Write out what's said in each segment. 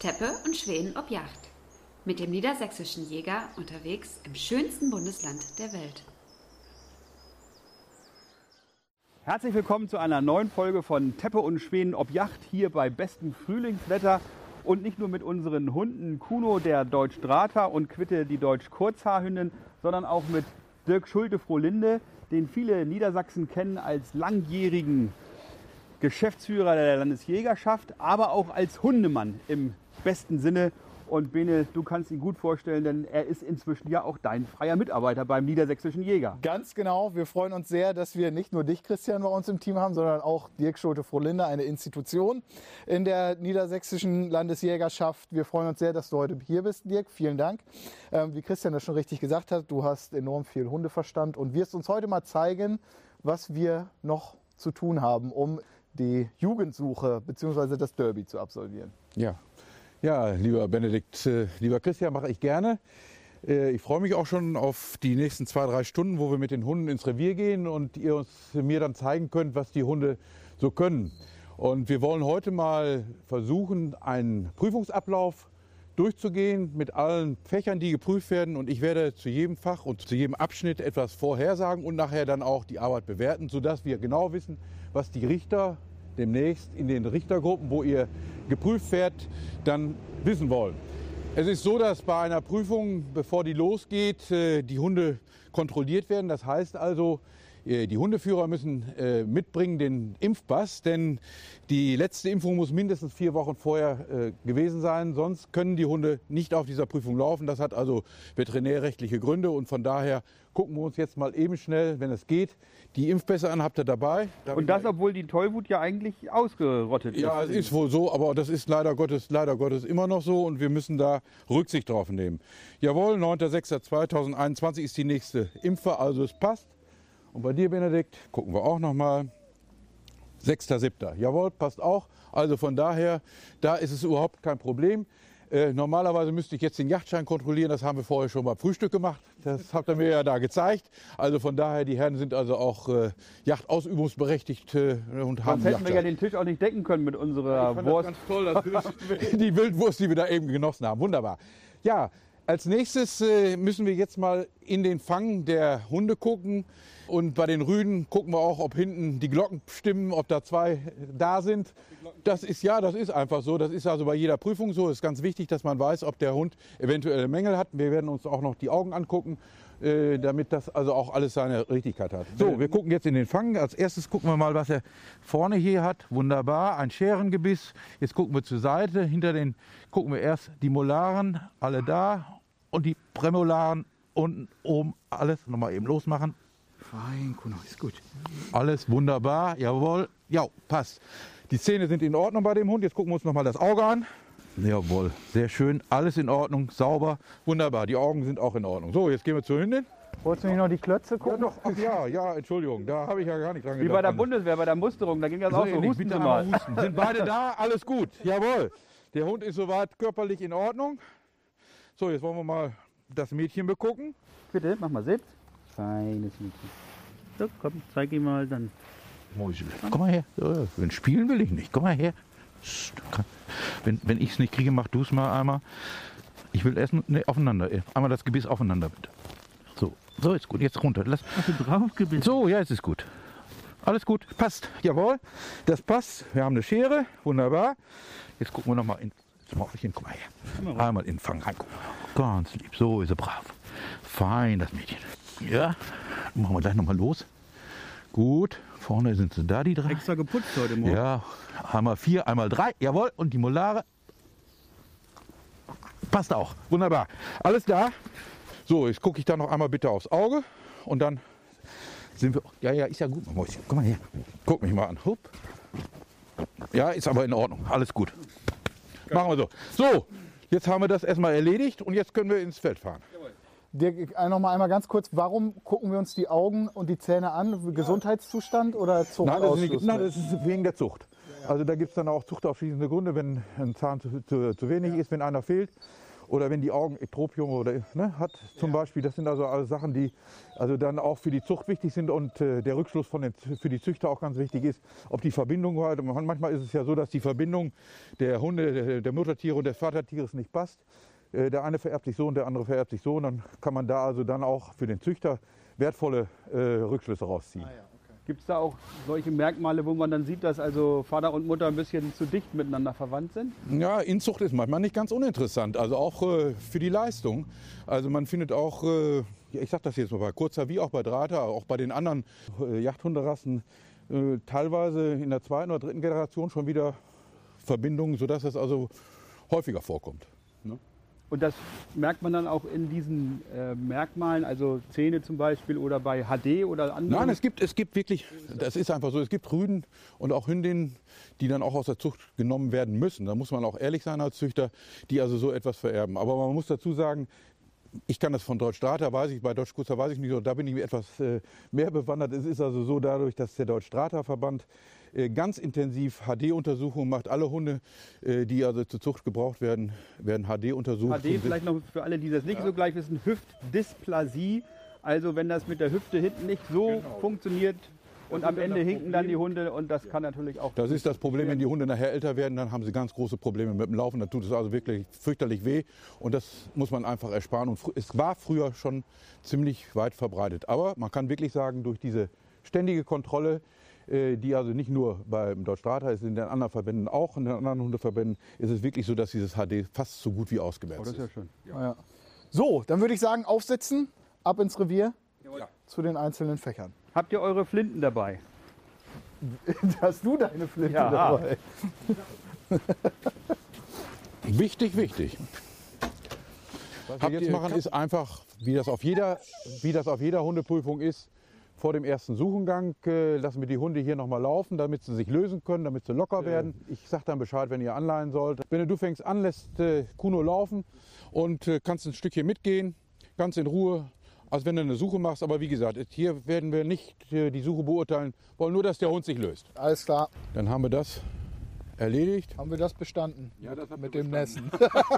Teppe und Schweden ob Yacht. Mit dem niedersächsischen Jäger unterwegs im schönsten Bundesland der Welt. Herzlich willkommen zu einer neuen Folge von Teppe und Schweden ob Yacht hier bei bestem Frühlingswetter und nicht nur mit unseren Hunden Kuno, der Deutsch Drater und Quitte, die Deutsch Kurzhaarhündin, sondern auch mit Dirk Schulte-Frohlinde, den viele Niedersachsen kennen als langjährigen Geschäftsführer der Landesjägerschaft, aber auch als Hundemann im besten Sinne. Und Bene, du kannst ihn gut vorstellen, denn er ist inzwischen ja auch dein freier Mitarbeiter beim Niedersächsischen Jäger. Ganz genau. Wir freuen uns sehr, dass wir nicht nur dich, Christian, bei uns im Team haben, sondern auch Dirk Schulte-Frohlinde, eine Institution in der Niedersächsischen Landesjägerschaft. Wir freuen uns sehr, dass du heute hier bist, Dirk. Vielen Dank. Ähm, wie Christian das schon richtig gesagt hat, du hast enorm viel Hundeverstand und wirst uns heute mal zeigen, was wir noch zu tun haben, um die Jugendsuche bzw. das Derby zu absolvieren. Ja, ja, lieber Benedikt, äh, lieber Christian, mache ich gerne. Äh, ich freue mich auch schon auf die nächsten zwei, drei Stunden, wo wir mit den Hunden ins Revier gehen und ihr uns mir dann zeigen könnt, was die Hunde so können. Und wir wollen heute mal versuchen, einen Prüfungsablauf durchzugehen mit allen Fächern, die geprüft werden. Und ich werde zu jedem Fach und zu jedem Abschnitt etwas vorhersagen und nachher dann auch die Arbeit bewerten, sodass wir genau wissen, was die Richter demnächst in den Richtergruppen, wo ihr geprüft werdet, dann wissen wollen. Es ist so, dass bei einer Prüfung, bevor die losgeht, äh, die Hunde kontrolliert werden. Das heißt also, die Hundeführer müssen äh, mitbringen den Impfpass, denn die letzte Impfung muss mindestens vier Wochen vorher äh, gewesen sein, sonst können die Hunde nicht auf dieser Prüfung laufen. Das hat also veterinärrechtliche Gründe und von daher gucken wir uns jetzt mal eben schnell, wenn es geht, die Impfpässe an. Habt ihr dabei? Darf und das, obwohl die Tollwut ja eigentlich ausgerottet ist. Ja, es ist wohl so, aber das ist leider Gottes, leider Gottes immer noch so und wir müssen da Rücksicht drauf nehmen. Jawohl, 9.06.2021 ist die nächste Impfe, also es passt. Und bei dir, Benedikt, gucken wir auch nochmal. 6.7. Jawohl, passt auch. Also von daher, da ist es überhaupt kein Problem. Äh, normalerweise müsste ich jetzt den Yachtschein kontrollieren, das haben wir vorher schon beim Frühstück gemacht. Das habt ihr mir ja da gezeigt. Also von daher, die Herren sind also auch äh, Yachtausübungsberechtigt äh, und haben Sonst hätten wir ja den Tisch auch nicht decken können mit unserer ich Wurst. Das ganz toll, das die Wildwurst, die wir da eben genossen haben. Wunderbar. Ja, als nächstes äh, müssen wir jetzt mal in den Fang der Hunde gucken. Und bei den Rüden gucken wir auch, ob hinten die Glocken stimmen, ob da zwei da sind. Das ist ja, das ist einfach so. Das ist also bei jeder Prüfung so. Es ist ganz wichtig, dass man weiß, ob der Hund eventuelle Mängel hat. Wir werden uns auch noch die Augen angucken, äh, damit das also auch alles seine Richtigkeit hat. So, wir gucken jetzt in den Fang. Als erstes gucken wir mal, was er vorne hier hat. Wunderbar, ein Scherengebiss. Jetzt gucken wir zur Seite. Hinter den gucken wir erst die Molaren, alle da. Und die Prämolaren unten oben alles nochmal eben losmachen. Fein, Kuno, ist gut. Alles wunderbar, jawohl. Ja, passt. Die Zähne sind in Ordnung bei dem Hund. Jetzt gucken wir uns nochmal das Auge an. Jawohl, sehr schön. Alles in Ordnung, sauber, wunderbar. Die Augen sind auch in Ordnung. So, jetzt gehen wir zur Hündin. Wolltest du nicht noch die Klötze gucken? Ja, doch. Ach, ja, ja, Entschuldigung, da habe ich ja gar nicht dran gedacht. Wie bei der Bundeswehr, bei der Musterung, da ging das so auch so. Husten bitte mal. Husten. Sind beide da? Alles gut. Jawohl. Der Hund ist soweit körperlich in Ordnung. So, jetzt wollen wir mal das Mädchen begucken. Bitte, mach mal selbst. Feines Mädchen. So, komm, zeig ihm mal dann. Mäusel. Komm mal her. So, wenn spielen will ich nicht. Komm mal her. Wenn, wenn ich es nicht kriege, mach du es mal einmal. Ich will erst ne, aufeinander. Einmal das Gebiss aufeinander bitte. So, so ist gut. Jetzt runter. Lass. Hast du drauf gebissen? So, ja, es ist gut. Alles gut. Passt. Jawohl. Das passt. Wir haben eine Schere. Wunderbar. Jetzt gucken wir noch mal in. Mäuschen, guck mal her. Einmal in den Fang reingucken. Ganz lieb. So ist er brav. Fein, das Mädchen. Ja. Machen wir gleich noch mal los. Gut. Vorne sind sie da, die drei. Extra geputzt heute Morgen. Ja. Einmal vier, einmal drei. Jawohl. Und die Molare. Passt auch. Wunderbar. Alles da. So, jetzt gucke ich da noch einmal bitte aufs Auge. Und dann sind wir. Ja, ja, ist ja gut. Mäuschen. Guck mal her. Guck mich mal an. Hup. Ja, ist aber in Ordnung. Alles gut. Machen wir so. So, jetzt haben wir das erstmal erledigt und jetzt können wir ins Feld fahren. Dirk, noch mal einmal ganz kurz, warum gucken wir uns die Augen und die Zähne an? Gesundheitszustand oder Zuchtausschluss? Nein, das ist, nicht, nein, das ist wegen der Zucht. Also da gibt es dann auch zuchtausschließende Gründe, wenn ein Zahn zu, zu, zu wenig ist, wenn einer fehlt. oder wenn die Augen Ektropium oder ne, hat zum Beispiel. Das sind also alles Sachen, die also dann auch für die Zucht wichtig sind und äh, der Rückschluss von den, für die Züchter auch ganz wichtig ist, ob die Verbindung war. Manchmal ist es ja so, dass die Verbindung der Hunde, der, der Muttertiere und des Vatertieres nicht passt. Äh, der eine vererbt sich so und der andere vererbt sich so. Und dann kann man da also dann auch für den Züchter wertvolle äh, Rückschlüsse rausziehen. Ah, ja. Gibt es da auch solche Merkmale, wo man dann sieht, dass also Vater und Mutter ein bisschen zu dicht miteinander verwandt sind? Ja, Inzucht ist manchmal nicht ganz uninteressant, also auch äh, für die Leistung. Also man findet auch, äh, ich sage das jetzt mal bei Kurzer wie auch bei Drahter, auch bei den anderen äh, Jachthunderassen, äh, teilweise in der zweiten oder dritten Generation schon wieder Verbindungen, sodass es also häufiger vorkommt. Ne? Und das merkt man dann auch in diesen äh, Merkmalen, also Zähne zum Beispiel oder bei HD oder anderen? Nein, es gibt, es gibt wirklich, das ist einfach so, es gibt Rüden und auch Hündinnen, die dann auch aus der Zucht genommen werden müssen. Da muss man auch ehrlich sein als Züchter, die also so etwas vererben. Aber man muss dazu sagen, ich kann das von Deutsch Strata, weiß ich, bei Deutsch Kuster weiß ich nicht, da bin ich etwas äh, mehr bewandert. Es ist also so dadurch, dass der Deutsch Strata Verband ganz intensiv HD-Untersuchungen macht. Alle Hunde, äh, die also zur Zucht gebraucht werden, werden HD untersucht. HD vielleicht noch für alle, die das nicht ja. so gleich wissen, Hüftdysplasie. Also wenn das mit der Hüfte hinten nicht so genau. funktioniert, und am Ende hinken dann die Hunde und das kann natürlich auch. Das ist das Problem, wenn die Hunde nachher älter werden, dann haben sie ganz große Probleme mit dem Laufen. Dann tut es also wirklich fürchterlich weh und das muss man einfach ersparen. Und es war früher schon ziemlich weit verbreitet. Aber man kann wirklich sagen, durch diese ständige Kontrolle, äh, die also nicht nur beim Deutschstrata ist, in den anderen Verbänden auch, in den anderen Hundeverbänden ist es wirklich so, dass dieses HD fast so gut wie ausgemerzt oh, das ist. Ja schön. Ja. Ja. So, dann würde ich sagen, aufsetzen, ab ins Revier ja. zu den einzelnen Fächern. Habt ihr eure Flinten dabei? Hast du deine Flinte ja. dabei? wichtig, wichtig. Was wir jetzt machen, ist einfach, wie das auf jeder, wie das auf jeder Hundeprüfung ist, vor dem ersten Suchengang äh, lassen wir die Hunde hier nochmal laufen, damit sie sich lösen können, damit sie locker werden. Ich sage dann Bescheid, wenn ihr anleihen sollt. Wenn du fängst an, lässt äh, Kuno laufen und äh, kannst ein Stückchen mitgehen, ganz in Ruhe, als wenn du eine Suche machst. Aber wie gesagt, hier werden wir nicht äh, die Suche beurteilen, wollen nur, dass der Hund sich löst. Alles klar. Dann haben wir das erledigt. Haben wir das bestanden? Ja, das mit dem Nässen.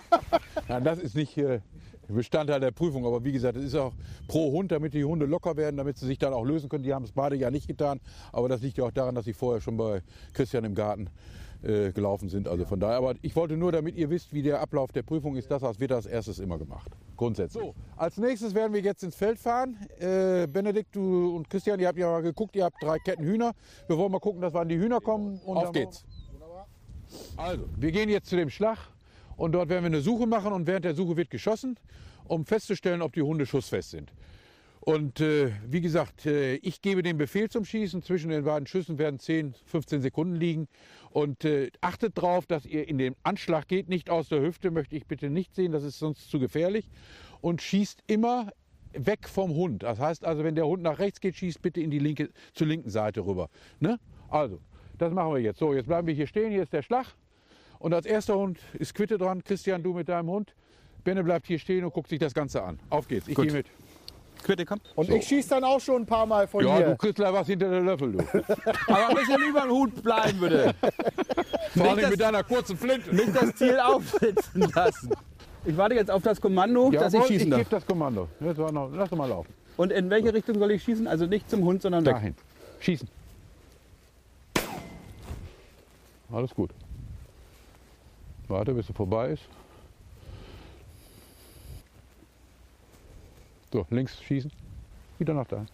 Nein, das ist nicht äh, Bestandteil der Prüfung. Aber wie gesagt, es ist auch pro Hund, damit die Hunde locker werden, damit sie sich dann auch lösen können. Die haben es beide ja nicht getan. Aber das liegt ja auch daran, dass sie vorher schon bei Christian im Garten äh, gelaufen sind. Also von daher. Aber ich wollte nur, damit ihr wisst, wie der Ablauf der Prüfung ist. Das wird als erstes immer gemacht. Grundsätzlich. So, als nächstes werden wir jetzt ins Feld fahren. Äh, Benedikt, du und Christian, ihr habt ja mal geguckt, ihr habt drei Ketten Hühner. Wir wollen mal gucken, dass wir an die Hühner kommen. Und Auf geht's. Also, wir gehen jetzt zu dem Schlag und dort werden wir eine Suche machen und während der Suche wird geschossen, um festzustellen, ob die Hunde schussfest sind. Und äh, wie gesagt, äh, ich gebe den Befehl zum Schießen. Zwischen den beiden Schüssen werden 10, 15 Sekunden liegen. Und äh, achtet darauf, dass ihr in den Anschlag geht, nicht aus der Hüfte, möchte ich bitte nicht sehen, das ist sonst zu gefährlich. Und schießt immer weg vom Hund. Das heißt also, wenn der Hund nach rechts geht, schießt bitte in die linke, zur linken Seite rüber. Ne? Also, das machen wir jetzt. So, jetzt bleiben wir hier stehen. Hier ist der Schlag. Und als erster Hund ist Quitte dran. Christian, du mit deinem Hund. Benne bleibt hier stehen und guckt sich das Ganze an. Auf geht's. Ich gehe mit. Quitte, komm. Und so. ich schieße dann auch schon ein paar Mal von ja, hier. Ja, du kriegst gleich was hinter der Löffel, du. Aber ein bisschen über den Hut bleiben, bitte. Vor allem mit deiner kurzen Flinte. Nicht das Ziel aufsitzen lassen. Ich warte jetzt auf das Kommando, ja, dass ich schießen darf. Ich gebe das Kommando. Jetzt noch, lass mal laufen. Und in welche so. Richtung soll ich schießen? Also nicht zum Hund, sondern weg. Dahin. Schießen. Alles gut. Warte, bis er vorbei ist. So, links schießen. Wieder nach da.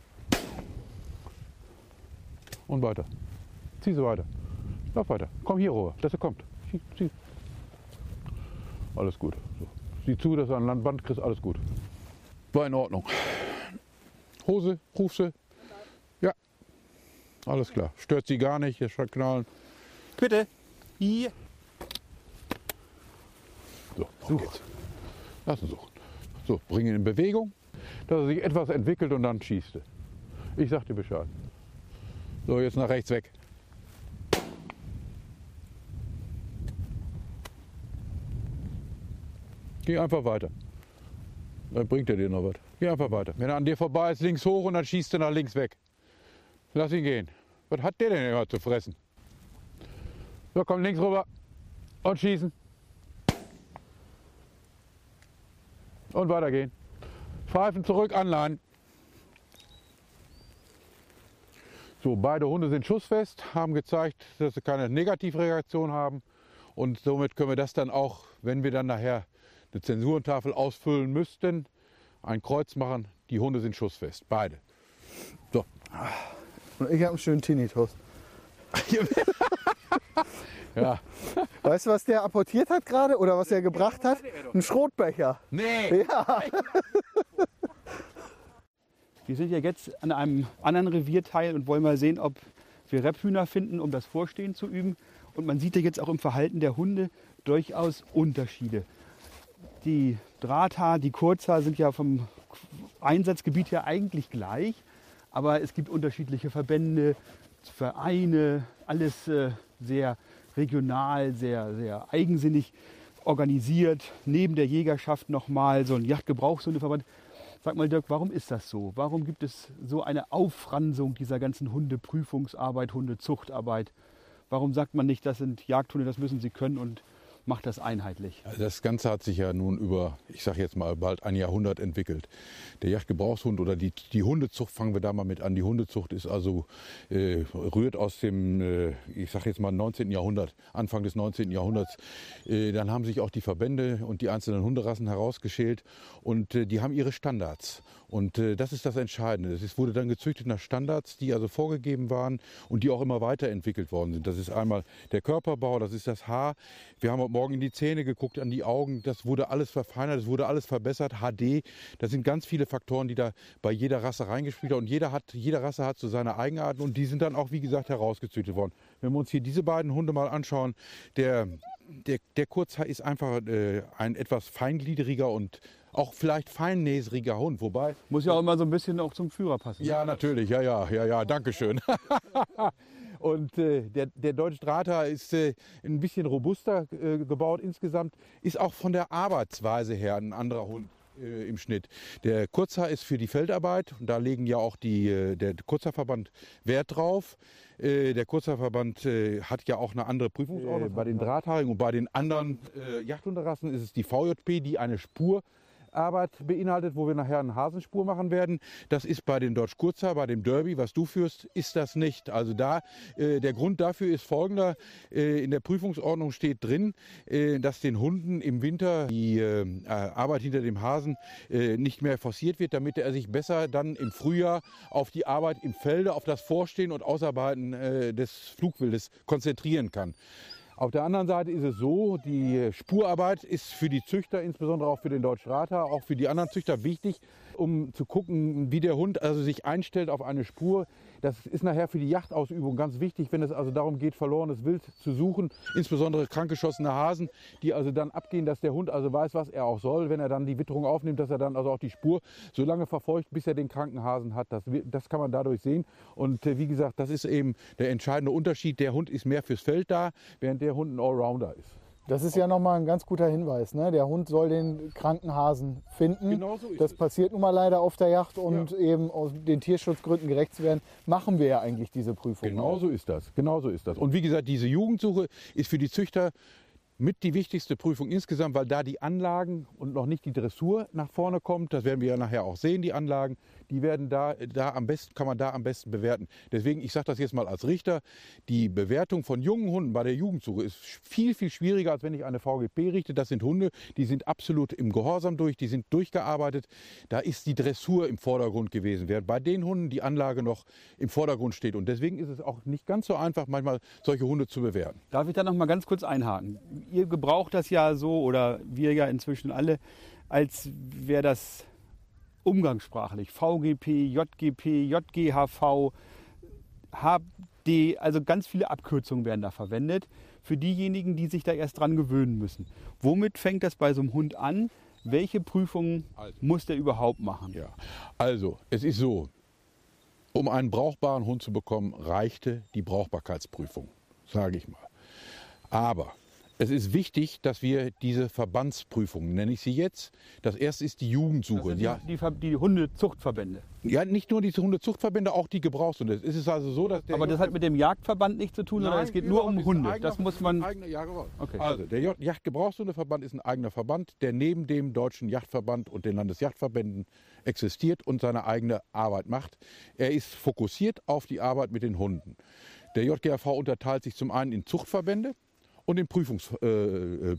Und weiter. Zieh sie weiter. Lauf weiter. Komm hier rüber, dass er kommt. Zieh, zieh. Alles gut. So. Sieh zu, dass er an Landband kriegst. Alles gut. War in Ordnung. Hose, ruf sie. Ja. Alles klar. Stört sie gar nicht. Jetzt knallen. Bitte. Hier. So, Such. geht's. Lass ihn suchen. So, bring ihn in Bewegung, dass er sich etwas entwickelt und dann schießt er. Ich sag dir Bescheid. So, jetzt nach rechts weg. Geh einfach weiter. Dann bringt er dir noch was. Geh einfach weiter. Wenn er an dir vorbei ist, links hoch und dann schießt er nach links weg. Lass ihn gehen. Was hat der denn immer zu fressen? So, komm links rüber und schießen. Und weitergehen. Pfeifen zurück, anleihen. So, beide Hunde sind schussfest, haben gezeigt, dass sie keine Negativreaktion haben. Und somit können wir das dann auch, wenn wir dann nachher eine Zensurentafel ausfüllen müssten, ein Kreuz machen. Die Hunde sind schussfest, beide. So. Und ich habe einen schönen Tinnitus. Ja. Weißt du, was der apportiert hat gerade oder was er gebracht hat? Ein Schrotbecher. Nee. Ja. Wir sind ja jetzt an einem anderen Revierteil und wollen mal sehen, ob wir Rebhühner finden, um das Vorstehen zu üben. Und man sieht ja jetzt auch im Verhalten der Hunde durchaus Unterschiede. Die Drahthaar, die Kurzhaar sind ja vom Einsatzgebiet her eigentlich gleich, aber es gibt unterschiedliche Verbände, Vereine, alles äh, sehr regional, sehr, sehr eigensinnig organisiert. Neben der Jägerschaft nochmal so ein Jagdgebrauchshundeverband. Sag mal, Dirk, warum ist das so? Warum gibt es so eine Auffransung dieser ganzen Hundeprüfungsarbeit, Hundezuchtarbeit? Warum sagt man nicht, das sind Jagdhunde, das müssen sie können und macht das einheitlich? Also das Ganze hat sich ja nun über, ich sage jetzt mal, bald ein Jahrhundert entwickelt. Der Jagdgebrauchshund oder die, die Hundezucht, fangen wir da mal mit an. Die Hundezucht ist also, äh, rührt aus dem, äh, ich sage jetzt mal, 19. Jahrhundert, Anfang des 19. Jahrhunderts. Äh, dann haben sich auch die Verbände und die einzelnen Hunderassen herausgeschält und äh, die haben ihre Standards. Und äh, das ist das Entscheidende. Es wurde dann gezüchtet nach Standards, die also vorgegeben waren und die auch immer weiterentwickelt worden sind. Das ist einmal der Körperbau, das ist das Haar. Wir haben heute Morgen in die Zähne geguckt, an die Augen. Das wurde alles verfeinert, es wurde alles verbessert. HD, das sind ganz viele Faktoren, die da bei jeder Rasse reingespielt haben. Und jeder hat, jede Rasse hat so seine Eigenarten und die sind dann auch, wie gesagt, herausgezüchtet worden. Wenn wir uns hier diese beiden Hunde mal anschauen, der, der, der Kurzhaar ist einfach äh, ein etwas feingliedriger und auch vielleicht feinnäsriger Hund. Wobei, Muss ja auch immer so ein bisschen auch zum Führer passen. ja, natürlich, ja, ja, ja, ja, danke schön. Und äh, der, der Deutsche Drahter ist äh, ein bisschen robuster äh, gebaut insgesamt, ist auch von der Arbeitsweise her ein anderer Hund äh, im Schnitt. Der Kurzhaar ist für die Feldarbeit und da legen ja auch die, äh, der Kurzhaarverband Wert drauf. Äh, Der Kurzhaarverband äh, hat ja auch eine andere Prüfungsordnung. bei den Drahthaarigen und bei den anderen äh, Jagdhunderassen ist es die VJP, die eine Spur Arbeit beinhaltet, wo wir nachher eine Hasenspur machen werden. Das ist bei den Dodge Kurzhaar, bei dem Derby, was du führst, ist das nicht. Also da, äh, der Grund dafür ist folgender. Äh, in der Prüfungsordnung steht drin, äh, dass den Hunden im Winter die äh, äh, Arbeit hinter dem Hasen äh, nicht mehr forciert wird, damit er sich besser dann im Frühjahr auf die Arbeit im Felde, auf das Vorstehen und Ausarbeiten des Flugwildes konzentrieren kann. Auf der anderen Seite ist es so, die Spurarbeit ist für die Züchter, insbesondere auch für den Deutschen Rater, auch für die anderen Züchter wichtig, um zu gucken, wie der Hund also sich einstellt auf eine Spur. Das ist nachher für die Jagdausübung ganz wichtig, wenn es also darum geht, verlorenes Wild zu suchen, insbesondere krankgeschossene Hasen, die also dann abgehen, dass der Hund also weiß, was er auch soll, wenn er dann die Witterung aufnimmt, dass er dann also auch die Spur so lange verfolgt, bis er den kranken Hasen hat. Das, das kann man dadurch sehen. Und äh, wie gesagt, das ist eben der entscheidende Unterschied. Der Hund ist mehr fürs Feld da, während der Hund ein Allrounder ist. Das ist ja nochmal ein ganz guter Hinweis. Ne? Der Hund soll den kranken Hasen finden. Genau so ist das es. passiert nun mal leider auf der Yacht und eben aus den Tierschutzgründen gerecht zu werden, machen wir ja eigentlich diese Prüfung. Genau so ist das. Genau so ist das. Und wie gesagt, diese Jugendsuche ist für die Züchter mit die wichtigste Prüfung insgesamt, weil da die Anlagen und noch nicht die Dressur nach vorne kommt. Das werden wir ja nachher auch sehen, die Anlagen. Die werden da, da am besten, kann man da am besten bewerten. Deswegen, ich sage das jetzt mal als Richter, die Bewertung von jungen Hunden bei der Jugendsuche ist viel, viel schwieriger, als wenn ich eine VGP richte. Das sind Hunde, die sind absolut im Gehorsam durch, die sind durchgearbeitet. Da ist die Dressur im Vordergrund gewesen, während bei den Hunden die Anlage noch im Vordergrund steht. Und deswegen ist es auch nicht ganz so einfach, manchmal solche Hunde zu bewerten. Darf ich da noch mal ganz kurz einhaken? Ihr gebraucht das ja so, oder wir ja inzwischen alle, als wäre das umgangssprachlich. VGP, JGP, JGHV, HD, also ganz viele Abkürzungen werden da verwendet für diejenigen, die sich da erst dran gewöhnen müssen. Womit fängt das bei so einem Hund an? Welche Prüfungen Also. muss der überhaupt machen? Ja, also es ist so, um einen brauchbaren Hund zu bekommen, reichte die Brauchbarkeitsprüfung, sage ich mal. Aber es ist wichtig, dass wir diese Verbandsprüfungen, nenne ich sie jetzt, das erste ist die Jugendsuche. Das Ja, die, Ver- die Hundezuchtverbände. ja, nicht nur diese Hundezuchtverbände, auch die Gebrauchshunde. Es ist also so, dass der Aber das hat mit dem Jagdverband nichts zu tun, sondern es geht nur um. Hunde. Eigener- Das muss man. Eigener, ja, genau. Okay. Also, der Jagdgebrauchshundeverband ist ein eigener Verband, der neben dem Deutschen Jagdverband und den Landesjagdverbänden existiert und seine eigene Arbeit macht. Er ist fokussiert auf die Arbeit mit den Hunden. Der JGAV unterteilt sich zum einen in Zuchtverbände und in Prüfungs, äh, äh,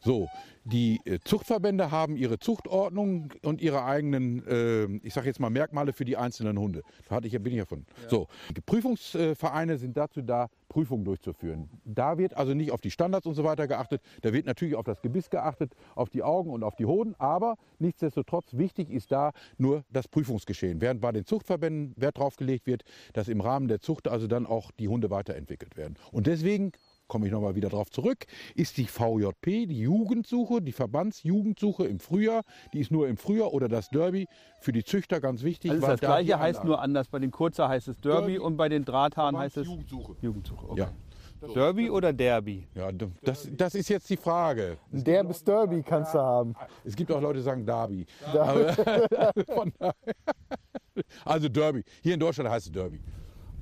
So, die äh, Zuchtverbände haben ihre Zuchtordnung und ihre eigenen, äh, ich sage jetzt mal Merkmale für die einzelnen Hunde. Da hatte ich bin ich ja von. So, die Prüfungsvereine sind dazu da, Prüfungen durchzuführen. Da wird also nicht auf die Standards und so weiter geachtet. Da wird natürlich auf das Gebiss geachtet, auf die Augen und auf die Hoden. Aber nichtsdestotrotz wichtig ist da nur das Prüfungsgeschehen. Während bei den Zuchtverbänden Wert darauf gelegt wird, dass im Rahmen der Zucht also dann auch die Hunde weiterentwickelt werden. Und deswegen komme ich nochmal wieder darauf zurück, ist die VJP, die Jugendsuche, die Verbandsjugendsuche im Frühjahr, die ist nur im Frühjahr oder das Derby für die Züchter ganz wichtig. Also weil das da gleiche heißt nur anders. Bei den Kurzer heißt es Derby, Derby, und bei den Drahthaaren heißt es Verbandsjugendsuche. Jugendsuche. Okay. Ja. Derby oder Derby? Ja, das, das ist jetzt die Frage. Ein derbes Derby kannst du haben. Es gibt auch Leute, die sagen Derby. Daher- also Derby. Hier in Deutschland heißt es Derby.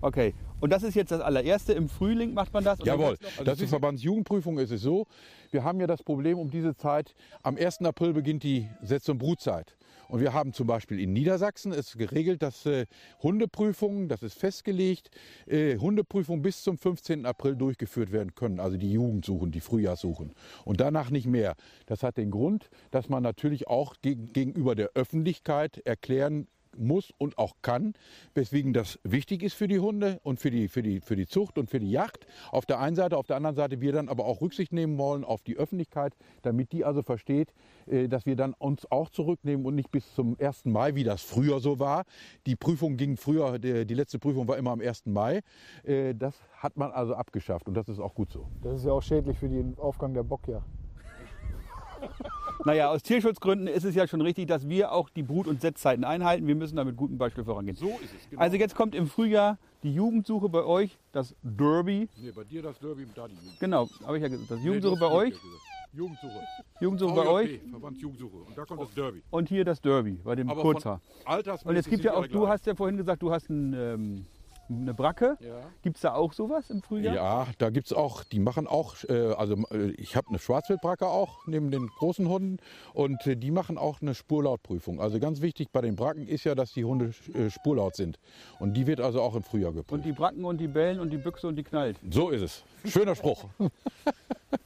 Okay. Und das ist jetzt das allererste. Im Frühling macht man das? Jawohl, noch- das ist Verbandsjugendprüfung. Es ist so, wir haben ja das Problem um diese Zeit, am 1. April beginnt die Setz- und Brutzeit. Und wir haben zum Beispiel in Niedersachsen es geregelt, dass äh, Hundeprüfungen, das ist festgelegt, äh, Hundeprüfungen bis zum 15. April durchgeführt werden können. Also die Jugendsuchen, die Frühjahrssuchen. Und danach nicht mehr. Das hat den Grund, dass man natürlich auch geg gegenüber der Öffentlichkeit erklären muss und auch kann, weswegen das wichtig ist für die Hunde und für die, für, die, für die Zucht und für die Jagd. Auf der einen Seite, auf der anderen Seite wir dann aber auch Rücksicht nehmen wollen auf die Öffentlichkeit, damit die also versteht, äh, dass wir dann uns auch zurücknehmen und nicht bis zum 1. Mai, wie das früher so war. Die Prüfung ging früher, die, letzte Prüfung war immer am 1. Mai. Äh, Das hat man also abgeschafft und das ist auch gut so. Das ist ja auch schädlich für den Aufgang der Bockjagd. Naja, aus Tierschutzgründen ist es ja schon richtig, dass wir auch die Brut- und Setzzeiten einhalten. Wir müssen da mit gutem Beispiel vorangehen. So ist es, genau. Also jetzt kommt im Frühjahr die Jugendsuche bei euch, das Derby. nee, bei dir das Derby, da die Jugend. Genau, habe ich ja gesagt. Das Jugendsuche bei euch, Jugendsuche. Jugendsuche bei euch Verbandsjugendsuche. Und da kommt das Derby. und hier das Derby bei dem Aber von Altersmäßig Und es gibt ja auch, du hast ja vorhin gesagt, du hast ein, ähm, eine Bracke. Ja. Gibt es da auch sowas im Frühjahr? Ja, da gibt es auch, die machen auch, äh, also äh, ich habe eine Schwarzwildbracke auch neben den großen Hunden und äh, die machen auch eine Spurlautprüfung. Also ganz wichtig bei den Bracken ist ja, dass die Hunde äh, spurlaut sind. Und die wird also auch im Frühjahr geprüft. Und die Bracken und die Bellen und die Büchse und die knallt. so ist es. Schöner Spruch.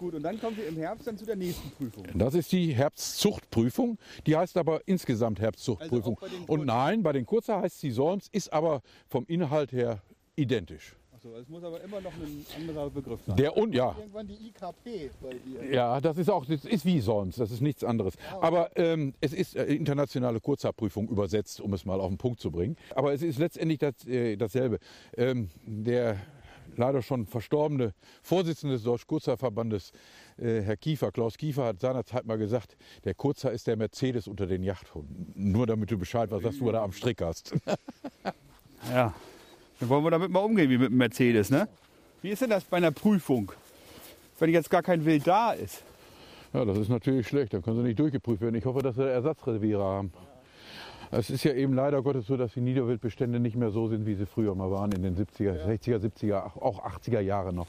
Gut, und dann kommen wir im Herbst dann zu der nächsten Prüfung. Das ist die Herbstzuchtprüfung. Die heißt aber insgesamt Herbstzuchtprüfung. Also und nein, bei den Kurzer heißt sie Solms, ist aber vom Inhalt her identisch. Achso, es muss aber immer noch ein anderer Begriff sein. Der und ja. Irgendwann die IKP bei dir. Ja, das ist auch, das ist wie sonst, das ist nichts anderes. Aber ähm, es ist äh, internationale Kurzhaarprüfung übersetzt, um es mal auf den Punkt zu bringen. Aber es ist letztendlich das, äh, dasselbe. Ähm, der leider schon verstorbene Vorsitzende des Deutschen Kurzhaarverbandes, äh, Herr Kiefer, Klaus Kiefer, hat seinerzeit mal gesagt, der Kurzhaar ist der Mercedes unter den Yachthunden. Nur damit du Bescheid weißt, was du da am Strick hast. Ja. Dann wollen wir damit mal umgehen wie mit dem Mercedes, ne? Wie ist denn das bei einer Prüfung? Wenn jetzt gar kein Wild da ist. Ja, das ist natürlich schlecht. Dann können sie nicht durchgeprüft werden. Ich hoffe, dass sie Ersatzreviere haben. Es ist ja eben leider Gottes so, dass die Niederwildbestände nicht mehr so sind, wie sie früher mal waren in den 70er, 60er, 70er, auch 80er Jahre noch.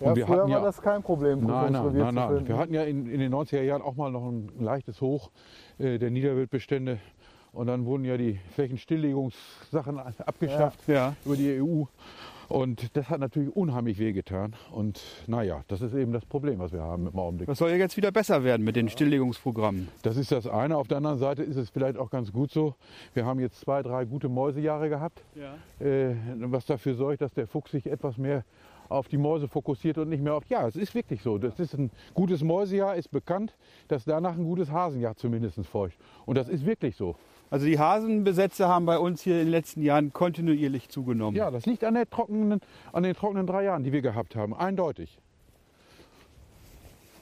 Ja, Und wir früher hatten war ja- das kein Problem, Nein, nein, nein, zu nein. Wir hatten ja in, in den 90er Jahren auch mal noch ein leichtes Hoch äh, der Niederwildbestände. Und dann wurden ja die Flächenstilllegungssachen abgeschafft Ja. über die EU. Und das hat natürlich unheimlich wehgetan. Und naja, das ist eben das Problem, was wir haben im Augenblick. Das soll ja jetzt wieder besser werden mit den Stilllegungsprogrammen. Das ist das eine. Auf der anderen Seite ist es vielleicht auch ganz gut so. Wir haben jetzt zwei, drei gute Mäusejahre gehabt, Ja. äh, was dafür sorgt, dass der Fuchs sich etwas mehr auf die Mäuse fokussiert und nicht mehr auf. Ja, es ist wirklich so. Das ist ein gutes Mäusejahr, ist bekannt, dass danach ein gutes Hasenjahr zumindest folgt. Und das ist wirklich so. Also die Hasenbesätze haben bei uns hier in den letzten Jahren kontinuierlich zugenommen. Ja, das liegt an, der trockenen, an den trockenen drei Jahren, die wir gehabt haben. Eindeutig.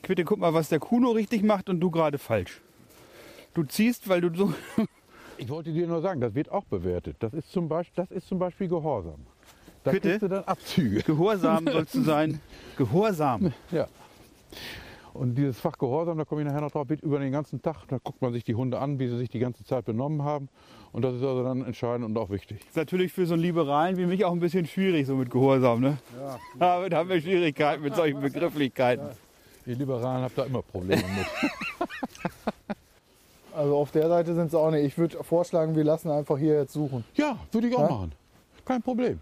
Quitte, guck mal, was der Kuno richtig macht und du gerade falsch. Du ziehst, weil du so. Ich wollte dir nur sagen, das wird auch bewertet. Das ist zum Beispiel, das ist zum Beispiel Gehorsam. Da Bitte? kriegst du dann Abzüge. Gehorsam sollst du sein. Gehorsam. Ja. Und dieses Fach Gehorsam, da komme ich nachher noch drauf, über den ganzen Tag. Da guckt man sich die Hunde an, wie sie sich die ganze Zeit benommen haben. Und das ist also dann entscheidend und auch wichtig. Ist natürlich für so einen Liberalen wie mich auch ein bisschen schwierig, so mit Gehorsam. Ne? Ja. Damit haben wir Schwierigkeiten mit solchen Begrifflichkeiten. Ihr Liberalen habt da immer Probleme mit. Also auf der Seite sind sie auch nicht. Ich würde vorschlagen, wir lassen einfach hier jetzt suchen. Ja, würde ich auch Ja? machen. Kein Problem.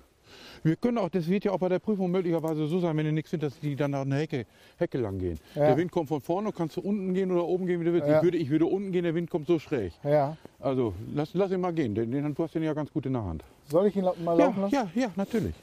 Wir können auch, das wird ja auch bei der Prüfung möglicherweise so sein, wenn du nichts findest, dass die dann nach einer Hecke, Hecke lang gehen. Ja. Der Wind kommt von vorne, kannst du unten gehen oder oben gehen, wie du willst. Ja. Ich, würde, ich würde unten gehen, der Wind kommt so schräg. Ja. Also lass, lass ihn mal gehen, den, den, du hast den ja ganz gut in der Hand. Soll ich ihn mal laufen lassen? ja, ja, natürlich.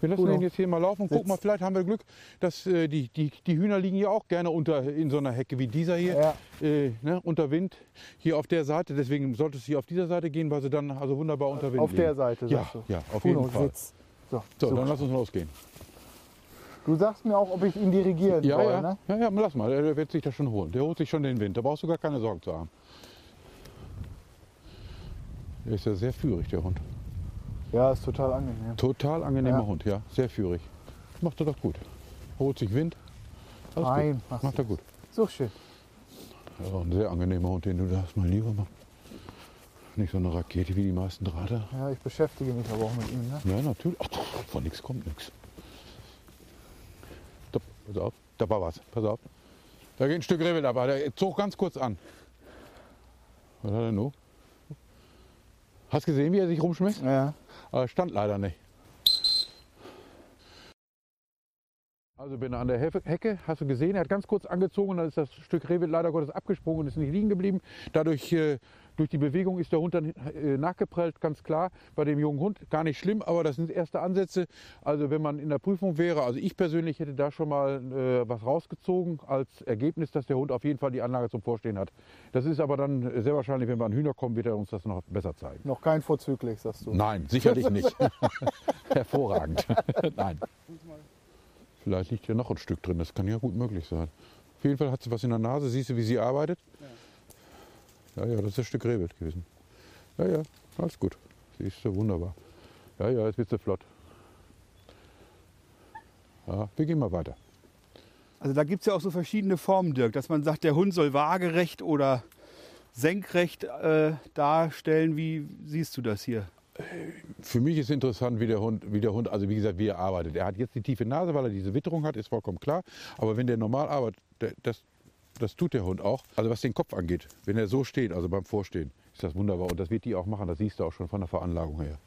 Wir lassen Bruno. den jetzt hier mal laufen. Guck Sitz. mal, vielleicht haben wir Glück, dass äh, die, die, die Hühner liegen ja auch gerne unter, in so einer Hecke wie dieser hier, Ja. äh, ne, unter Wind, hier auf der Seite. Deswegen solltest du hier auf dieser Seite gehen, weil sie dann also wunderbar unter Wind Auf liegen. der Seite, Ja, sagst du. ja, auf Bruno, jeden Fall. Sitz. So, So, dann lass uns losgehen. Du sagst mir auch, ob ich ihn dirigieren Ja, soll, ja, ne? ja, ja, lass mal, der wird sich das schon holen. Der holt sich schon den Wind, da brauchst du gar keine Sorgen zu haben. Der ist ja sehr führig, der Hund. Ja, ist total angenehm. Total angenehmer Ja. Hund, ja, sehr führig. Macht er doch gut. Holt sich Wind. Alles Nein, gut. macht er gut. So schön. Ja, ein sehr angenehmer Hund, den du da hast, mein Lieber. Mann. Nicht so eine Rakete wie die meisten Drahther. Ja, ich beschäftige mich aber auch mit ihm. Ne? Ja, natürlich. Ach, von nichts kommt nichts. Da, pass auf, da war was. Pass auf. Da geht ein Stück Rehwild ab. Der zog ganz kurz an. Was hat er nun? Hast gesehen, wie er sich rumschmeißt? Ja. Aber stand leider nicht. Also bin an der Hecke, hast du gesehen, er hat ganz kurz angezogen, dann ist das Stück Rehwild leider Gottes abgesprungen und ist nicht liegen geblieben. Dadurch, äh, durch die Bewegung ist der Hund dann äh, nachgeprellt, ganz klar. Bei dem jungen Hund gar nicht schlimm, aber das sind erste Ansätze. Also wenn man in der Prüfung wäre, also ich persönlich hätte da schon mal äh, was rausgezogen als Ergebnis, dass der Hund auf jeden Fall die Anlage zum Vorstehen hat. Das ist aber dann sehr wahrscheinlich, wenn wir an Hühner kommen, wird er uns das noch besser zeigen. Noch kein vorzüglich, sagst du. Nein, sicherlich nicht. Hervorragend. Nein. Vielleicht liegt hier noch ein Stück drin, das kann ja gut möglich sein. Auf jeden Fall hat sie was in der Nase, siehst du, wie sie arbeitet? Ja, ja, das ist ein Stück Rehwild gewesen. Ja, ja, alles gut. Siehst du, wunderbar. Ja, ja, jetzt wird sie flott. Ja, wir gehen mal weiter. Also da gibt es ja auch so verschiedene Formen, Dirk, dass man sagt, der Hund soll waagerecht oder senkrecht äh, darstellen. Wie siehst du das hier? Für mich ist interessant, wie der Hund, wie der Hund, also wie gesagt, wie er arbeitet. Er hat jetzt die tiefe Nase, weil er diese Witterung hat, ist vollkommen klar. Aber wenn der normal arbeitet, das, das tut der Hund auch. Also was den Kopf angeht, wenn er so steht, also beim Vorstehen, ist das wunderbar. Und das wird die auch machen, das siehst du auch schon von der Veranlagung her.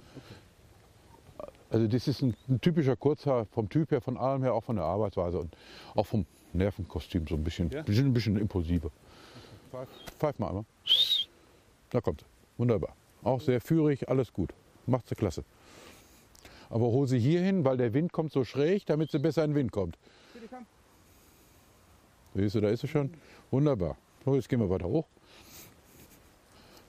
Also das ist ein, ein typischer Kurzhaar, vom Typ her, von allem her, auch von der Arbeitsweise und auch vom Nervenkostüm so ein bisschen, Ja? bisschen, ein bisschen impulsiver. Pfeif, pfeif mal einmal. Da kommt sie. Wunderbar. Auch sehr führig, alles gut. Macht sie klasse. Aber hol sie hier hin, weil der Wind kommt so schräg, damit sie besser in den Wind kommt. Siehst du, da ist sie schon. Wunderbar. So, jetzt gehen wir weiter hoch.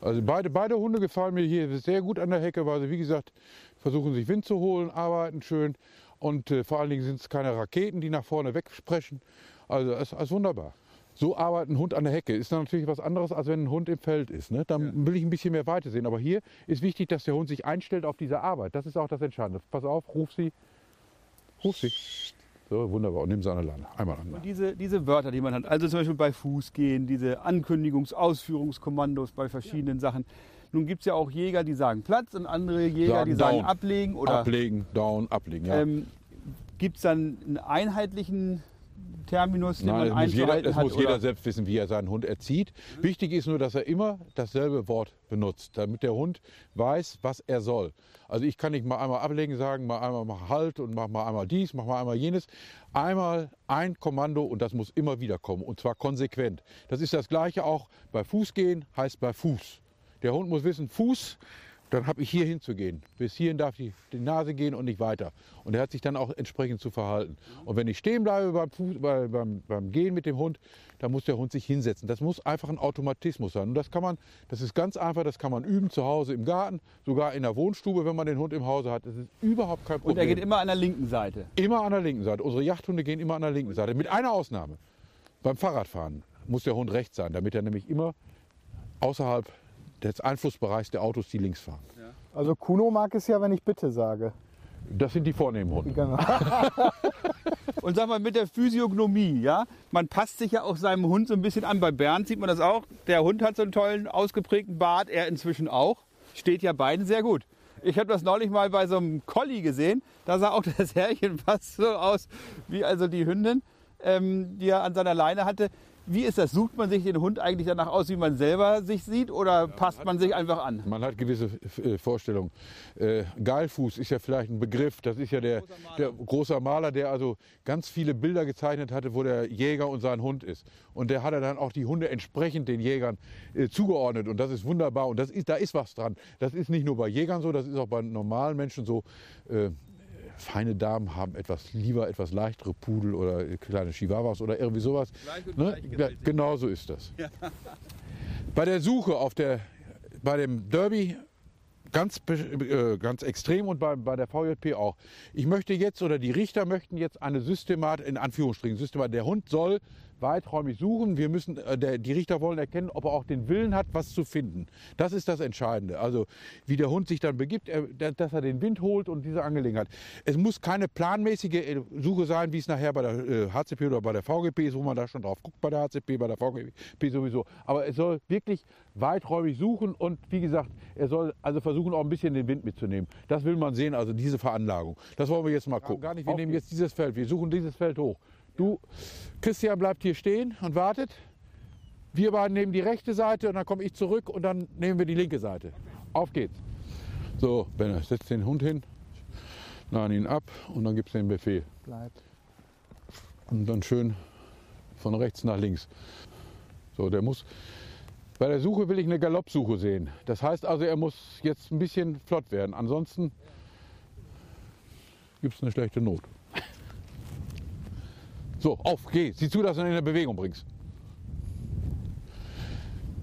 Also beide, beide Hunde gefallen mir hier sehr gut an der Hecke, weil sie, wie gesagt, versuchen sich Wind zu holen, arbeiten schön. Und äh, vor allen Dingen sind es keine Raketen, die nach vorne wegsprechen. Also es ist wunderbar. So arbeitet ein Hund an der Hecke. Ist dann natürlich was anderes, als wenn ein Hund im Feld ist. Ne? Dann will ich ein bisschen mehr Weite sehen. Aber hier ist wichtig, dass der Hund sich einstellt auf diese Arbeit. Das ist auch das Entscheidende. Pass auf, ruf sie. Ruf sie. So, wunderbar. Und nimm der Leine. Einmal an. Und diese, diese Wörter, die man hat, also zum Beispiel bei Fußgehen, diese Ankündigungs-, Ausführungskommandos bei verschiedenen Sachen. Nun gibt es ja auch Jäger, die sagen Platz und andere Jäger, Sagen die sagen down. ablegen. Oder Ablegen, down, ablegen. Ja. ähm, gibt es dann einen einheitlichen Terminus, den Nein, man das muss, jeder, das hat? muss jeder selbst wissen, wie er seinen Hund erzieht. Wichtig ist nur, dass er immer dasselbe Wort benutzt, damit der Hund weiß, was er soll. Also ich kann nicht mal einmal ablegen sagen, mal einmal mach Halt und mach mal einmal dies, mach mal einmal jenes. Einmal ein Kommando und das muss immer wieder kommen und zwar konsequent. Das ist das gleiche auch bei Fußgehen, heißt bei Fuß. Der Hund muss wissen, Fuß, dann habe ich hier hinzugehen. Bis hierhin darf die, die Nase gehen und nicht weiter. Und er hat sich dann auch entsprechend zu verhalten. Und wenn ich stehen bleibe beim, Fuß, bei, beim, beim Gehen mit dem Hund, dann muss der Hund sich hinsetzen. Das muss einfach ein Automatismus sein. Und das kann man, das ist ganz einfach, das kann man üben zu Hause im Garten, sogar in der Wohnstube, wenn man den Hund im Hause hat. Das ist überhaupt kein Problem. Und er geht immer an der linken Seite. Immer an der linken Seite. Unsere Jachthunde gehen immer an der linken Seite. Mit einer Ausnahme. Beim Fahrradfahren muss der Hund rechts sein, damit er nämlich immer außerhalb des Einflussbereichs der Autos, die links fahren. Also Kuno mag es ja, wenn ich bitte sage. Das sind die vornehmen Hunde. Genau. Und sag mal, mit der Physiognomie, ja, man passt sich ja auch seinem Hund so ein bisschen an. Bei Bernd sieht man das auch. Der Hund hat so einen tollen, ausgeprägten Bart, er inzwischen auch. Steht ja beiden sehr gut. Ich habe das neulich mal bei so einem Collie gesehen. Da sah auch das Herrchen fast so aus wie also die Hündin, ähm, die er an seiner Leine hatte. Wie ist das? Sucht man sich den Hund eigentlich danach aus, wie man selber sich sieht oder passt man sich einfach an? Man hat gewisse äh, Vorstellungen. Äh, Geilfuß ist ja vielleicht ein Begriff. Das ist ja der, der große Maler, der also ganz viele Bilder gezeichnet hatte, wo der Jäger und sein Hund ist. Und der hat er dann auch die Hunde entsprechend den Jägern äh, zugeordnet. Und das ist wunderbar. Und das ist, da ist was dran. Das ist nicht nur bei Jägern so, das ist auch bei normalen Menschen so. Feine Damen haben etwas lieber etwas leichtere Pudel oder kleine Chihuahuas oder irgendwie sowas. Ne? Ja, genau so ist das. Bei der Suche auf der, bei dem Derby ganz, äh, ganz extrem und bei, bei der VJP auch. Ich möchte jetzt oder die Richter möchten jetzt eine Systemat, in Anführungsstrichen, Systemat, der Hund soll weiträumig suchen. Wir müssen, äh, der, die Richter wollen erkennen, ob er auch den Willen hat, was zu finden. Das ist das Entscheidende. Also wie der Hund sich dann begibt, er, dass er den Wind holt und diese Angelegenheit. Es muss keine planmäßige äh, Suche sein, wie es nachher bei der äh, HCP oder bei der VGP ist, wo man da schon drauf guckt, bei der HCP, bei der VGP sowieso. Aber es soll wirklich weiträumig suchen und wie gesagt, er soll also versuchen, auch ein bisschen den Wind mitzunehmen. Das will man sehen, also diese Veranlagung. Das wollen wir jetzt mal gucken. Gar nicht. Wir nehmen jetzt dieses Feld, wir suchen dieses Feld hoch. Du, Christian bleibt hier stehen und wartet. Wir beiden nehmen die rechte Seite und dann komme ich zurück und dann nehmen wir die linke Seite. Auf geht's. So, Benne, setz den Hund hin, laden ihn ab und dann gibt's den Befehl. Bleib. Und dann schön von rechts nach links. So, der muss. Bei der Suche will ich eine Galoppsuche sehen. Das heißt also, er muss jetzt ein bisschen flott werden. Ansonsten gibt es eine schlechte Not. So, auf, geh. Sieh zu, dass du ihn in Bewegung bringst.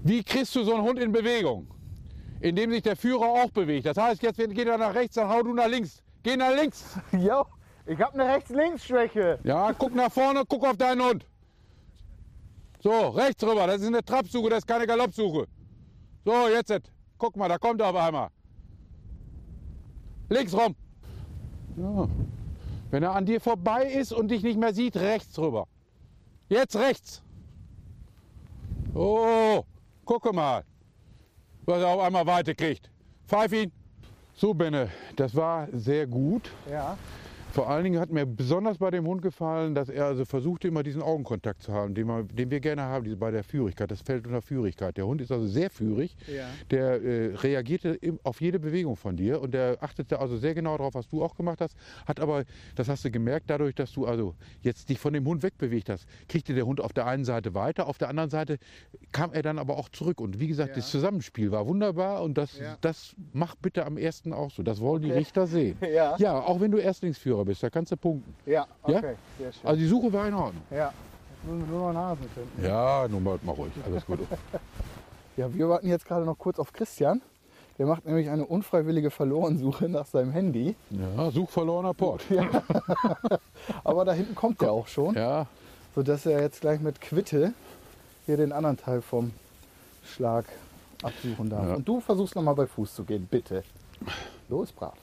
Wie kriegst du so einen Hund in Bewegung? Indem sich der Führer auch bewegt. Das heißt, jetzt geht er nach rechts, dann hau du nach links. Geh nach links. Jo, ich habe eine Rechts-Links-Schwäche. Ja, guck nach vorne, guck auf deinen Hund. So, rechts rüber. Das ist eine Trappsuche, das ist keine Galoppsuche. So, jetzt. Guck mal, da kommt er auf einmal. Links rum. Ja. Wenn er an dir vorbei ist und dich nicht mehr sieht, rechts rüber. Jetzt rechts. Oh, gucke mal, was er auf einmal weiter kriegt. Pfeif ihn. So, Benne, das war sehr gut. Ja. Vor allen Dingen hat mir besonders bei dem Hund gefallen, dass er also versuchte, immer diesen Augenkontakt zu haben, den, wir, den wir gerne haben, diese, bei der Führigkeit. Das fällt unter Führigkeit. Der Hund ist also sehr führig. Ja. Der äh, reagierte auf jede Bewegung von dir und der achtete also sehr genau darauf, was du auch gemacht hast. Hat aber, das hast du gemerkt, dadurch, dass du also jetzt dich von dem Hund wegbewegt hast, kriegte der Hund auf der einen Seite weiter, auf der anderen Seite kam er dann aber auch zurück. Und wie gesagt, Ja. das Zusammenspiel war wunderbar und das, Ja. das macht bitte am ersten auch so. Das wollen die Okay. Richter sehen. Ja. Ja, auch wenn du Erstlingsführer bist, da kannst du punkten. Ja, Ja? okay, sehr schön. Also die Suche war in Ordnung. ja, jetzt müssen wir nur noch Nasen finden. Ja, nun mal, mal ruhig. Alles gut. Ja, wir warten jetzt gerade noch kurz auf Christian. Der macht nämlich eine unfreiwillige Verlorensuche nach seinem Handy. Ja, such verlorener Port. Aber da hinten kommt er auch schon, Ja, sodass er jetzt gleich mit Quitte hier den anderen Teil vom Schlag absuchen darf. Ja. Und du versuchst nochmal bei Fuß zu gehen, bitte. Los, brav.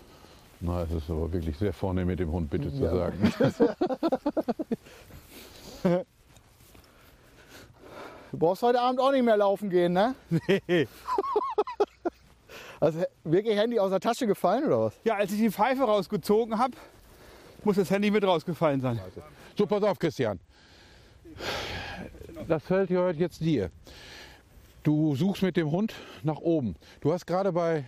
Na, es ist aber wirklich sehr vornehm mit dem Hund, bitte zu Ja. sagen. Du brauchst heute Abend auch nicht mehr laufen gehen, ne? Nee. Also wirklich Handy aus der Tasche gefallen oder was? Ja, als ich die Pfeife rausgezogen habe, muss das Handy mit rausgefallen sein. So, pass auf, Christian. Das Feld gehört jetzt dir. Du suchst mit dem Hund nach oben. Du hast gerade bei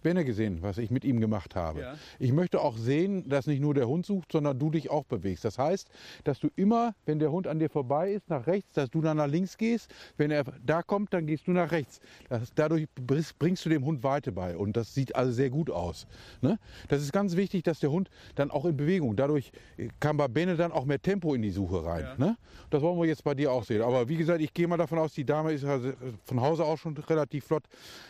Benne gesehen, was ich mit ihm gemacht habe. Ja. Ich möchte auch sehen, dass nicht nur der Hund sucht, sondern du dich auch bewegst. Das heißt, dass du immer, wenn der Hund an dir vorbei ist, nach rechts, dass du dann nach links gehst. Wenn er da kommt, dann gehst du nach rechts. Das, dadurch bringst- du dem Hund Weite bei. Und das sieht also sehr gut aus. Ne? Das ist ganz wichtig, dass der Hund dann auch in Bewegung. Dadurch äh, kam bei Benne dann auch mehr Tempo in die Suche rein. Ja. Ne? Das wollen wir jetzt bei dir auch sehen. Aber wie gesagt, ich gehe mal davon aus, die Dame ist von Hause aus schon relativ flott,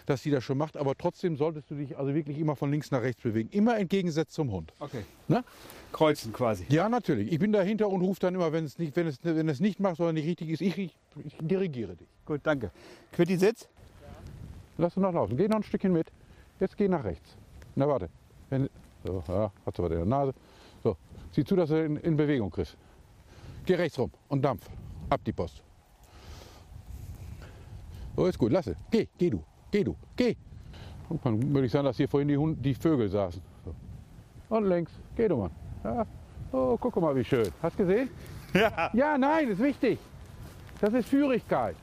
dass sie das schon macht. Aber trotzdem solltest du dich also wirklich immer von links nach rechts bewegen. Immer entgegengesetzt zum Hund. Okay. Ne? Kreuzen quasi. Ja, natürlich. Ich bin dahinter und rufe dann immer, wenn es nicht, wenn es, wenn es nicht macht oder nicht richtig ist, ich, ich, ich dirigiere dich. Gut, danke. Quitti Sitz. Lass du noch laufen. Geh noch ein Stückchen mit. Jetzt geh nach rechts. Na warte. Wenn, So, ja, hast du was in der Nase. So, sieh zu, dass du in, in Bewegung kriegst. Geh rechts rum und dampf. Ab die Post. So, ist gut, lasse. Geh, geh du, geh du, geh. Und dann würde ich sagen, dass hier vorhin die, Hund, die Vögel saßen. So. Und links, geh du mal. Ja. Oh, guck mal, wie schön. Hast gesehen? Ja. Ja, nein, ist wichtig. Das ist Führigkeit.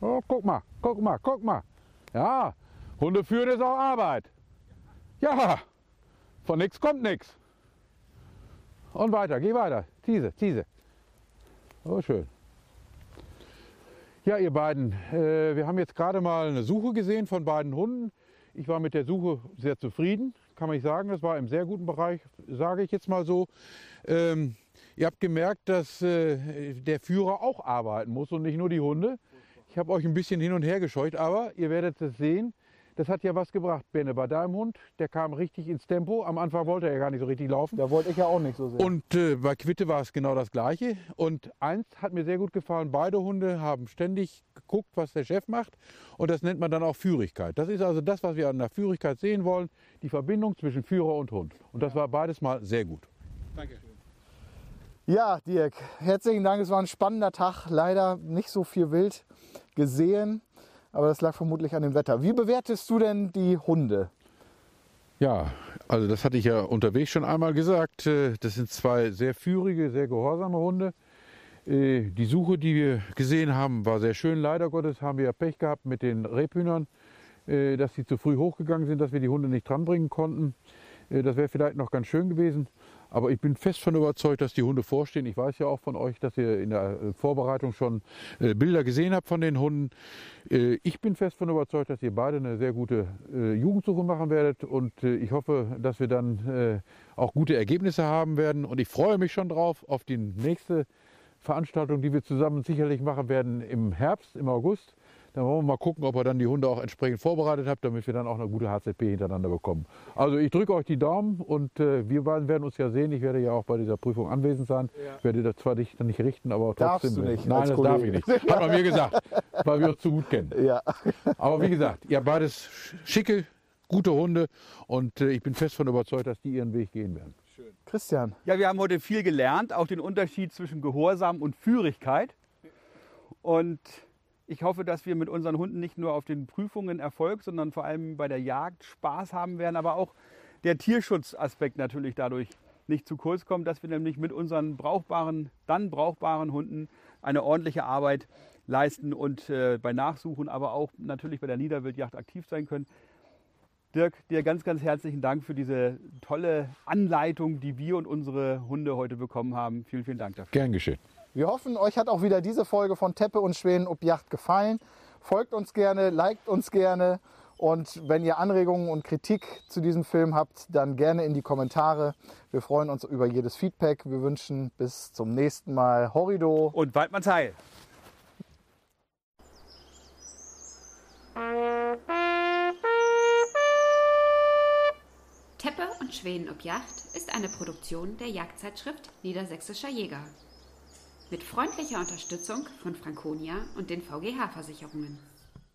Oh, guck mal, guck mal, guck mal. Ja, Hunde führen ist auch Arbeit. Ja, von nichts kommt nichts. Und weiter, geh weiter. Ziese, ziese. Oh, schön. Ja, ihr beiden, äh, wir haben jetzt gerade mal eine Suche gesehen von beiden Hunden. Ich war mit der Suche sehr zufrieden, kann man nicht sagen. Das war im sehr guten Bereich, sage ich jetzt mal so. Ähm, ihr habt gemerkt, dass äh, der Führer auch arbeiten muss und nicht nur die Hunde. Ich habe euch ein bisschen hin und her gescheucht, aber ihr werdet es sehen. Das hat ja was gebracht, Benne, bei deinem Hund. Der kam richtig ins Tempo. Am Anfang wollte er ja gar nicht so richtig laufen. Da wollte ich ja auch nicht so sehr. Und äh, bei Quitte war es genau das Gleiche. Und eins hat mir sehr gut gefallen. Beide Hunde haben ständig geguckt, was der Chef macht. Und das nennt man dann auch Führigkeit. Das ist also das, was wir an der Führigkeit sehen wollen. Die Verbindung zwischen Führer und Hund. Und das war beides mal sehr gut. Danke. Ja, Dirk, herzlichen Dank. Es war ein spannender Tag. Leider nicht so viel wild gesehen, aber das lag vermutlich an dem Wetter. Wie bewertest du denn die Hunde? Ja, also das hatte ich ja unterwegs schon einmal gesagt. Äh, Das sind zwei sehr führige, sehr gehorsame Hunde. Äh, Die Suche, die wir gesehen haben, war sehr schön. Leider Gottes haben wir ja Pech gehabt mit den Rebhühnern, äh, dass sie zu früh hochgegangen sind, dass wir die Hunde nicht dranbringen konnten. Das wäre vielleicht noch ganz schön gewesen. Aber ich bin fest von überzeugt, dass die Hunde vorstehen. Ich weiß ja auch von euch, dass ihr in der äh, Vorbereitung schon äh, Bilder gesehen habt von den Hunden. Äh, Ich bin fest von überzeugt, dass ihr beide eine sehr gute Jugendsuche machen werdet. Und ich hoffe, dass wir dann auch gute Ergebnisse haben werden. Und ich freue mich schon drauf auf die nächste Veranstaltung, die wir zusammen sicherlich machen werden im Herbst, im August. Dann wollen wir mal gucken, ob ihr dann die Hunde auch entsprechend vorbereitet habt, damit wir dann auch eine gute HZP hintereinander bekommen. Also ich drücke euch die Daumen und äh, wir beiden werden uns ja sehen. Ich werde ja auch bei dieser Prüfung anwesend sein. Ich werde das zwar nicht, nicht richten, aber trotzdem. Darfst du nicht Nein, das darf ich nicht. Hat man mir gesagt, weil wir uns zu gut kennen. Ja. Aber wie gesagt, ihr habt beides schicke, gute Hunde und äh, ich bin fest von überzeugt, dass die ihren Weg gehen werden. Christian, Ja, wir haben heute viel gelernt, auch den Unterschied zwischen Gehorsam und Führigkeit. Und ich hoffe, dass wir mit unseren Hunden nicht nur auf den Prüfungen Erfolg, sondern vor allem bei der Jagd Spaß haben werden, aber auch der Tierschutzaspekt natürlich dadurch nicht zu kurz kommt, dass wir nämlich mit unseren brauchbaren, dann brauchbaren Hunden eine ordentliche Arbeit leisten und äh, bei Nachsuchen, aber auch natürlich bei der Niederwildjagd aktiv sein können. Dirk, dir ganz, ganz herzlichen Dank für diese tolle Anleitung, die wir und unsere Hunde heute bekommen haben. Vielen, vielen Dank dafür. Gern geschehen. Wir hoffen, euch hat auch wieder diese Folge von Teppe und Schweden ob Yacht gefallen. Folgt uns gerne, liked uns gerne und wenn ihr Anregungen und Kritik zu diesem Film habt, dann gerne in die Kommentare. Wir freuen uns über jedes Feedback. Wir wünschen bis zum nächsten Mal. Horrido! Und Waldmanns Heil. Teppe und Schweden ob Yacht ist eine Produktion der Jagdzeitschrift Niedersächsischer Jäger. Mit freundlicher Unterstützung von Franconia und den VGH-Versicherungen.